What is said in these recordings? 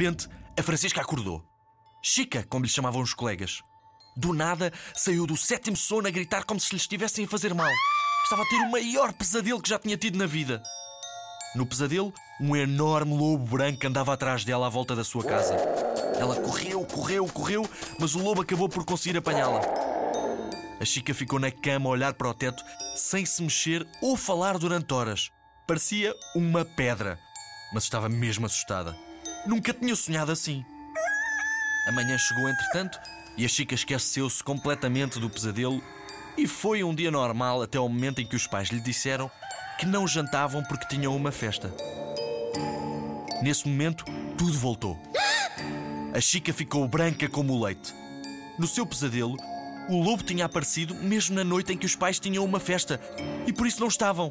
repente, a Francisca acordou. Chica, como lhe chamavam os colegas. Do nada, saiu do sétimo sono a gritar como se lhe estivessem a fazer mal. Estava a ter o maior pesadelo que já tinha tido na vida. No pesadelo, um enorme lobo branco andava atrás dela à volta da sua casa. Ela correu, correu, correu, mas o lobo acabou por conseguir apanhá-la. A Chica ficou na cama a olhar para o teto, sem se mexer ou falar durante horas. Parecia uma pedra, mas estava mesmo assustada. Nunca tinha sonhado assim. A manhã chegou, entretanto, e a Chica esqueceu-se completamente do pesadelo e foi um dia normal até ao momento em que os pais lhe disseram que não jantavam porque tinham uma festa. Nesse momento, tudo voltou. A Chica ficou branca como o leite. No seu pesadelo, o lobo tinha aparecido mesmo na noite em que os pais tinham uma festa e por isso não estavam.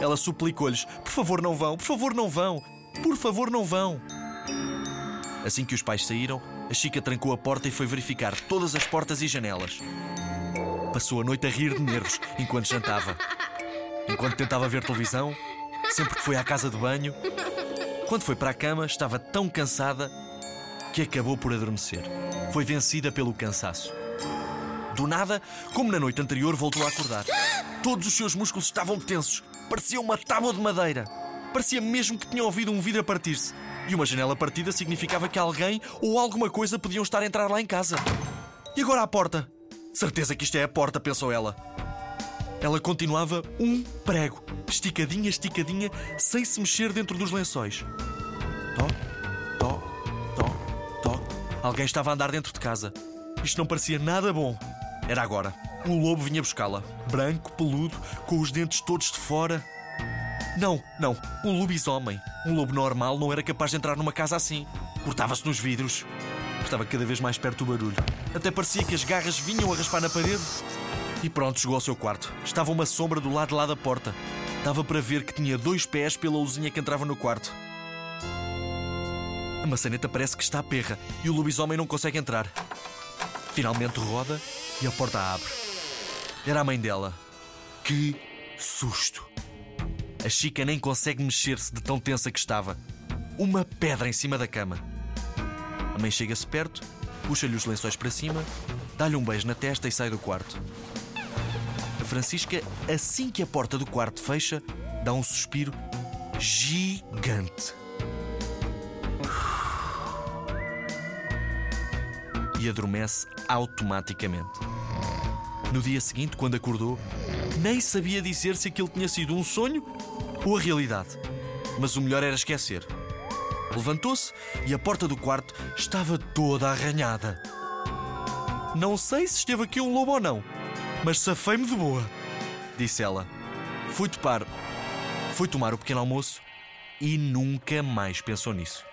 Ela suplicou-lhes: Por favor, não vão, por favor, não vão, por favor, não vão. Assim que os pais saíram, a Chica trancou a porta e foi verificar todas as portas e janelas. Passou a noite a rir de nervos enquanto jantava. Enquanto tentava ver televisão, sempre que foi à casa de banho. Quando foi para a cama, estava tão cansada que acabou por adormecer. Foi vencida pelo cansaço. Do nada, como na noite anterior, voltou a acordar. Todos os seus músculos estavam tensos. Parecia uma tábua de madeira. Parecia mesmo que tinha ouvido um vidro a partir-se. E uma janela partida significava que alguém ou alguma coisa podiam estar a entrar lá em casa. E agora a porta? Certeza que isto é a porta, pensou ela. Ela continuava um prego, esticadinha, esticadinha, sem se mexer dentro dos lençóis. Tó, tó, tó, tó. Alguém estava a andar dentro de casa. Isto não parecia nada bom. Era agora. O lobo vinha buscá-la. Branco, peludo, com os dentes todos de fora. Não, não. Um lobisomem. Um lobo normal não era capaz de entrar numa casa assim. Cortava-se nos vidros. Estava cada vez mais perto do barulho. Até parecia que as garras vinham a raspar na parede. E pronto, chegou ao seu quarto. Estava uma sombra do lado de lá da porta. Dava para ver que tinha dois pés pela luzinha que entrava no quarto. A maçaneta parece que está à perra e o lobisomem não consegue entrar. Finalmente roda e a porta abre. Era a mãe dela. Que susto! A Chica nem consegue mexer-se de tão tensa que estava. Uma pedra em cima da cama. A mãe chega-se perto, puxa-lhe os lençóis para cima, dá-lhe um beijo na testa e sai do quarto. A Francisca, assim que a porta do quarto fecha, dá um suspiro gigante. E adormece automaticamente. No dia seguinte, quando acordou, nem sabia dizer se aquilo tinha sido um sonho ou a realidade. Mas o melhor era esquecer. Levantou-se e a porta do quarto estava toda arranhada. Não sei se esteve aqui um lobo ou não, mas safei-me de boa, disse ela. Fui topar, fui tomar o pequeno almoço e nunca mais pensou nisso.